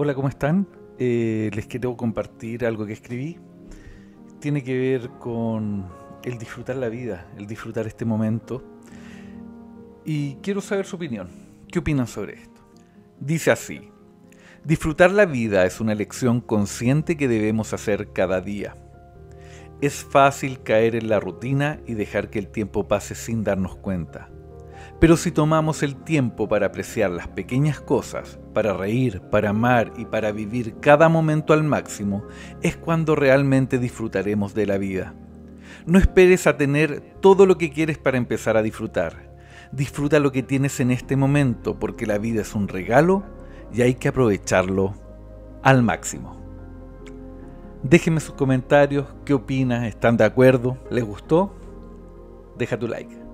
Hola, ¿cómo están? Eh, les quiero compartir algo que escribí. Tiene que ver con el disfrutar la vida, el disfrutar este momento. Y quiero saber su opinión. ¿Qué opinan sobre esto? Dice así. Disfrutar la vida es una elección consciente que debemos hacer cada día. Es fácil caer en la rutina y dejar que el tiempo pase sin darnos cuenta. Pero si tomamos el tiempo para apreciar las pequeñas cosas, para reír, para amar y para vivir cada momento al máximo, es cuando realmente disfrutaremos de la vida. No esperes a tener todo lo que quieres para empezar a disfrutar. Disfruta lo que tienes en este momento porque la vida es un regalo y hay que aprovecharlo al máximo. Déjenme sus comentarios, qué opinas, están de acuerdo, les gustó, deja tu like.